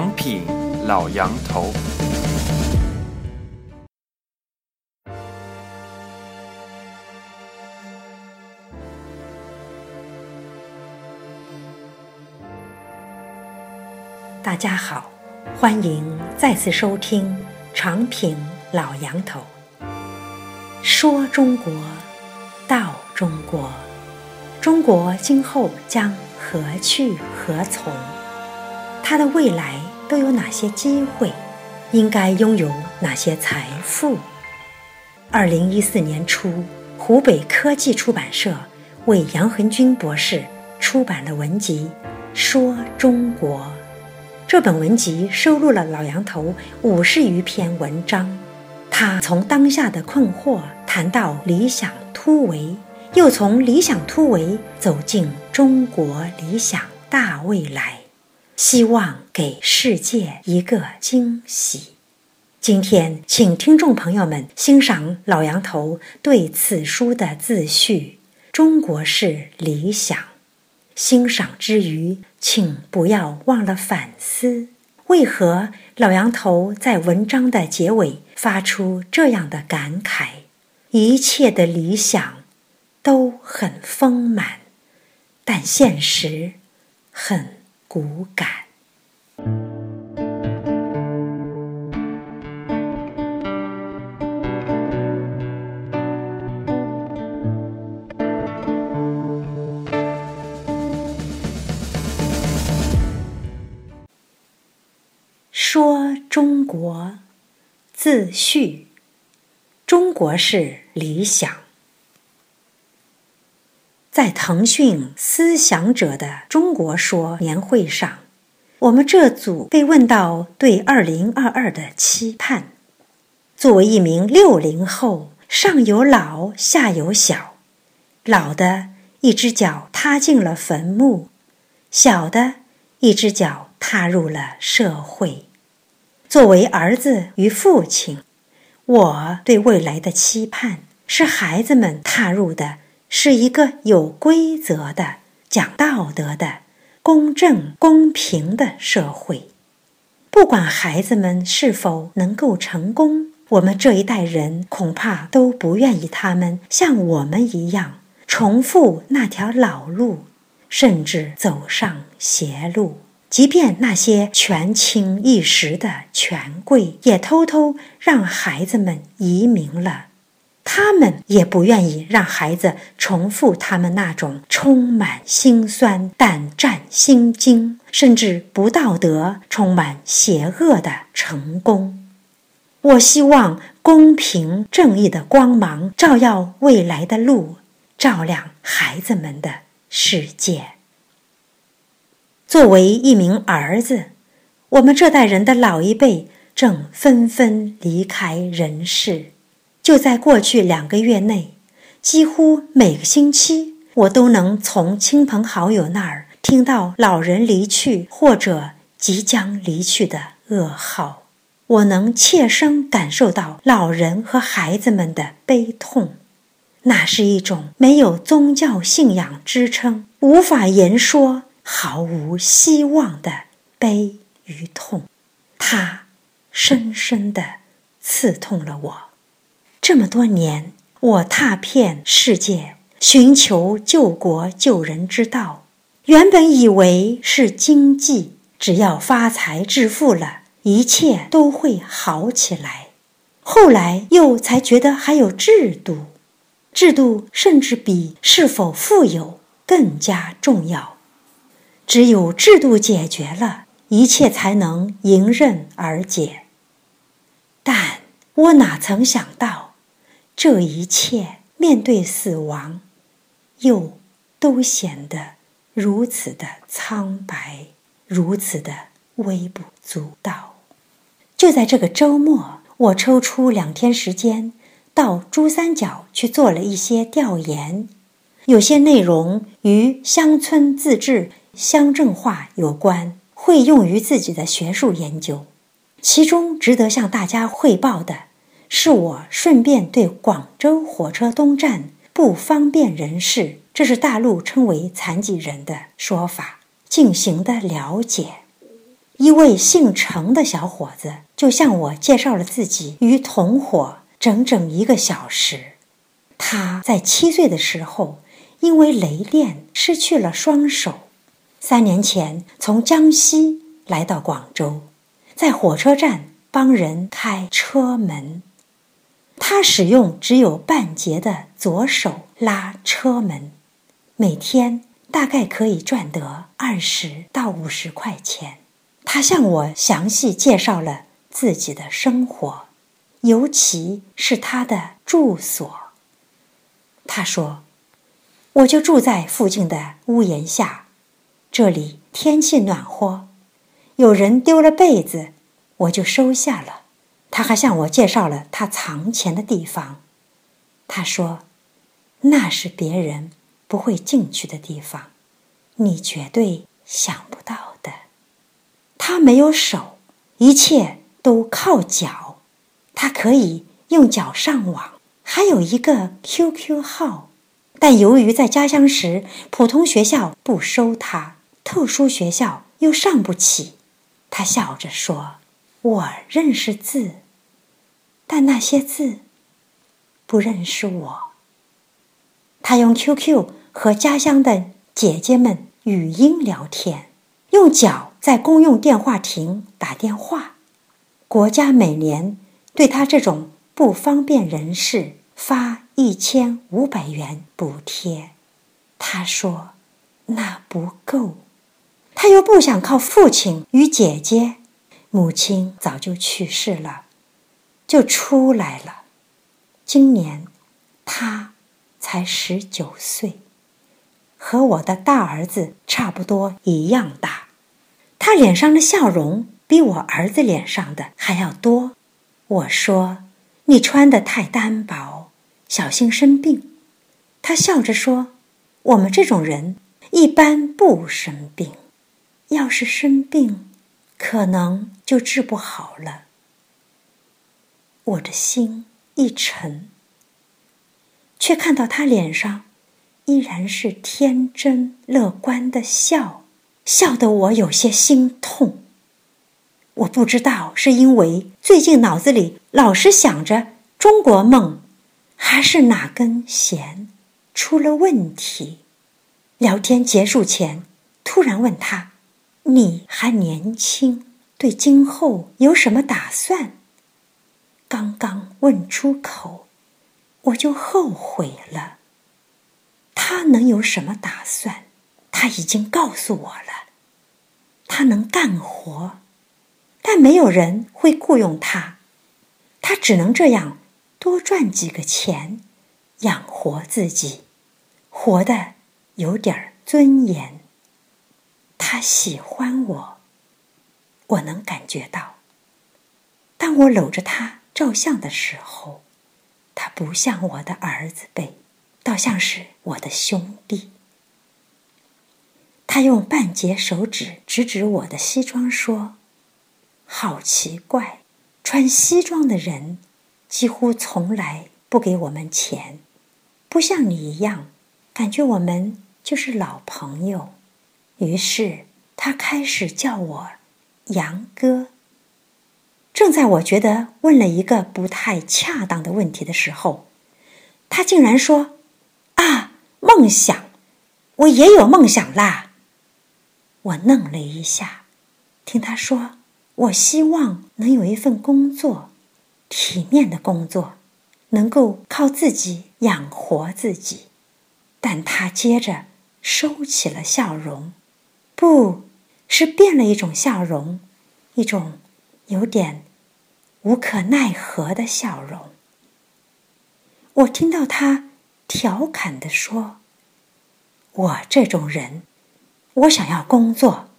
长品老杨头。大家好，欢迎再次收听《长品老杨头》。说中国，道中国，中国今后将何去何从？它的未来都有哪些机会？应该拥有哪些财富？二零一四年初，湖北科技出版社为杨恒军博士出版了文集《说中国》。这本文集收录了老杨头五十余篇文章，他从当下的困惑谈到理想突围，又从理想突围走进中国理想大未来。希望给世界一个惊喜。今天，请听众朋友们欣赏老杨头对此书的自序：“中国式理想。”欣赏之余，请不要忘了反思：为何老杨头在文章的结尾发出这样的感慨？一切的理想都很丰满，但现实很。骨感。说中国，自序，中国式理想。在腾讯思想者的中国说年会上，我们这组被问到对二零二二的期盼。作为一名六零后，上有老，下有小，老的一只脚踏进了坟墓，小的一只脚踏入了社会。作为儿子与父亲，我对未来的期盼是孩子们踏入的。是一个有规则的、讲道德的、公正公平的社会。不管孩子们是否能够成功，我们这一代人恐怕都不愿意他们像我们一样重复那条老路，甚至走上邪路。即便那些权倾一时的权贵，也偷偷让孩子们移民了。他们也不愿意让孩子重复他们那种充满心酸、胆战心惊，甚至不道德、充满邪恶的成功。我希望公平正义的光芒照耀未来的路，照亮孩子们的世界。作为一名儿子，我们这代人的老一辈正纷纷离开人世。就在过去两个月内，几乎每个星期，我都能从亲朋好友那儿听到老人离去或者即将离去的噩耗。我能切身感受到老人和孩子们的悲痛，那是一种没有宗教信仰支撑、无法言说、毫无希望的悲与痛。它深深地刺痛了我。这么多年，我踏遍世界，寻求救国救人之道。原本以为是经济，只要发财致富了，一切都会好起来。后来又才觉得还有制度，制度甚至比是否富有更加重要。只有制度解决了，一切才能迎刃而解。但我哪曾想到？这一切面对死亡，又都显得如此的苍白，如此的微不足道。就在这个周末，我抽出两天时间，到珠三角去做了一些调研，有些内容与乡村自治、乡镇化有关，会用于自己的学术研究。其中值得向大家汇报的。是我顺便对广州火车东站不方便人士，这是大陆称为残疾人的说法，进行的了解。一位姓程的小伙子就向我介绍了自己与同伙整整一个小时。他在七岁的时候因为雷电失去了双手，三年前从江西来到广州，在火车站帮人开车门。他使用只有半截的左手拉车门，每天大概可以赚得二十到五十块钱。他向我详细介绍了自己的生活，尤其是他的住所。他说：“我就住在附近的屋檐下，这里天气暖和。有人丢了被子，我就收下了。”他还向我介绍了他藏钱的地方。他说：“那是别人不会进去的地方，你绝对想不到的。”他没有手，一切都靠脚。他可以用脚上网，还有一个 QQ 号。但由于在家乡时普通学校不收他，特殊学校又上不起，他笑着说：“我认识字，但那些字不认识我。”他用 QQ 和家乡的姐姐们语音聊天，用脚。在公用电话亭打电话，国家每年对他这种不方便人士发一千五百元补贴。他说：“那不够。”他又不想靠父亲与姐姐，母亲早就去世了，就出来了。今年他才十九岁，和我的大儿子差不多一样大。他脸上的笑容比我儿子脸上的还要多。我说：“你穿的太单薄，小心生病。”他笑着说：“我们这种人一般不生病，要是生病，可能就治不好了。”我的心一沉，却看到他脸上依然是天真乐观的笑。笑得我有些心痛。我不知道是因为最近脑子里老是想着中国梦，还是哪根弦出了问题。聊天结束前，突然问他：“你还年轻，对今后有什么打算？”刚刚问出口，我就后悔了。他能有什么打算？他已经告诉我了，他能干活，但没有人会雇佣他，他只能这样多赚几个钱，养活自己，活得有点尊严。他喜欢我，我能感觉到。当我搂着他照相的时候，他不像我的儿子辈，倒像是我的兄弟。他用半截手指指指我的西装，说：“好奇怪，穿西装的人几乎从来不给我们钱，不像你一样，感觉我们就是老朋友。”于是他开始叫我杨哥。正在我觉得问了一个不太恰当的问题的时候，他竟然说：“啊，梦想，我也有梦想啦。”我愣了一下，听他说：“我希望能有一份工作，体面的工作，能够靠自己养活自己。”但他接着收起了笑容，不是变了一种笑容，一种有点无可奈何的笑容。我听到他调侃地说：“我这种人。”我想要工作，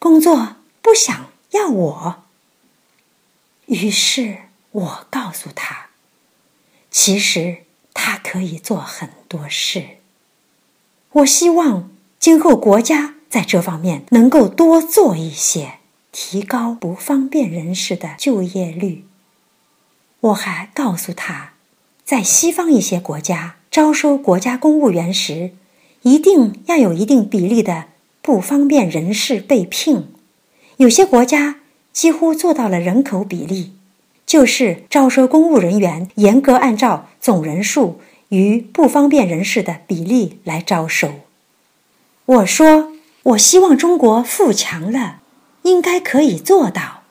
工作不想要我。于是我告诉他，其实他可以做很多事。我希望今后国家在这方面能够多做一些，提高不方便人士的就业率。我还告诉他，在西方一些国家招收国家公务员时，一定要有一定比例的。不方便人士被聘，有些国家几乎做到了人口比例，就是招收公务人员严格按照总人数与不方便人士的比例来招收。我说，我希望中国富强了，应该可以做到。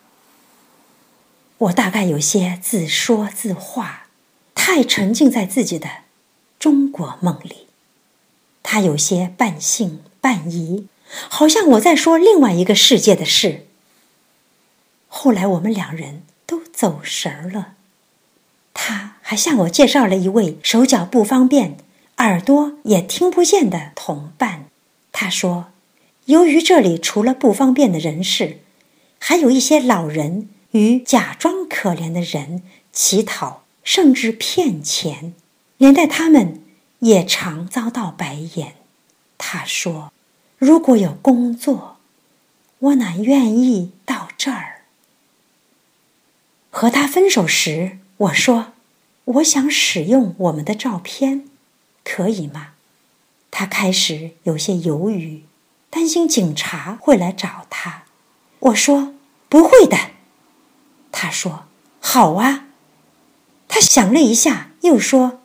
我大概有些自说自话，太沉浸在自己的中国梦里。他有些半信半疑，好像我在说另外一个世界的事。后来我们两人都走神儿了，他还向我介绍了一位手脚不方便、耳朵也听不见的同伴。他说，由于这里除了不方便的人士，还有一些老人。与假装可怜的人乞讨，甚至骗钱，连带他们也常遭到白眼。他说：“如果有工作，我哪愿意到这儿？”和他分手时，我说：“我想使用我们的照片，可以吗？”他开始有些犹豫，担心警察会来找他。我说：“不会的。”他说：“好啊。”他想了一下，又说：“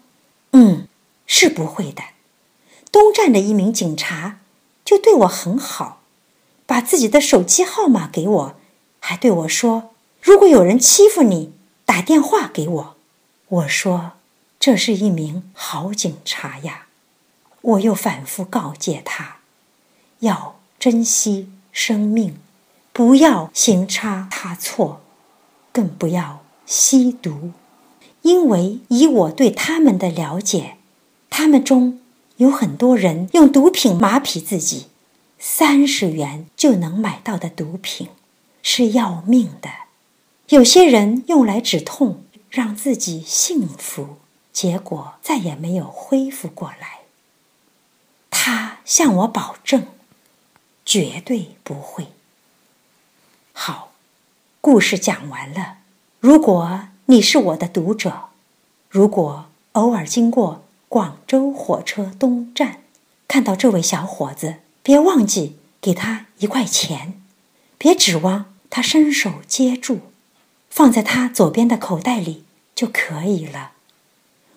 嗯，是不会的。”东站的一名警察就对我很好，把自己的手机号码给我，还对我说：“如果有人欺负你，打电话给我。”我说：“这是一名好警察呀。”我又反复告诫他，要珍惜生命，不要行差踏错。更不要吸毒，因为以我对他们的了解，他们中有很多人用毒品麻痹自己，三十元就能买到的毒品是要命的。有些人用来止痛，让自己幸福，结果再也没有恢复过来。他向我保证，绝对不会。好。故事讲完了。如果你是我的读者，如果偶尔经过广州火车东站，看到这位小伙子，别忘记给他一块钱，别指望他伸手接住，放在他左边的口袋里就可以了。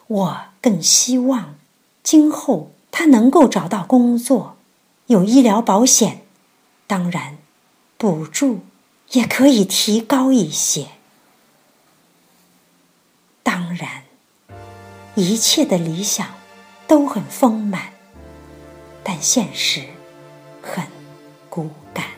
我更希望今后他能够找到工作，有医疗保险，当然，补助。也可以提高一些。当然，一切的理想都很丰满，但现实很骨感。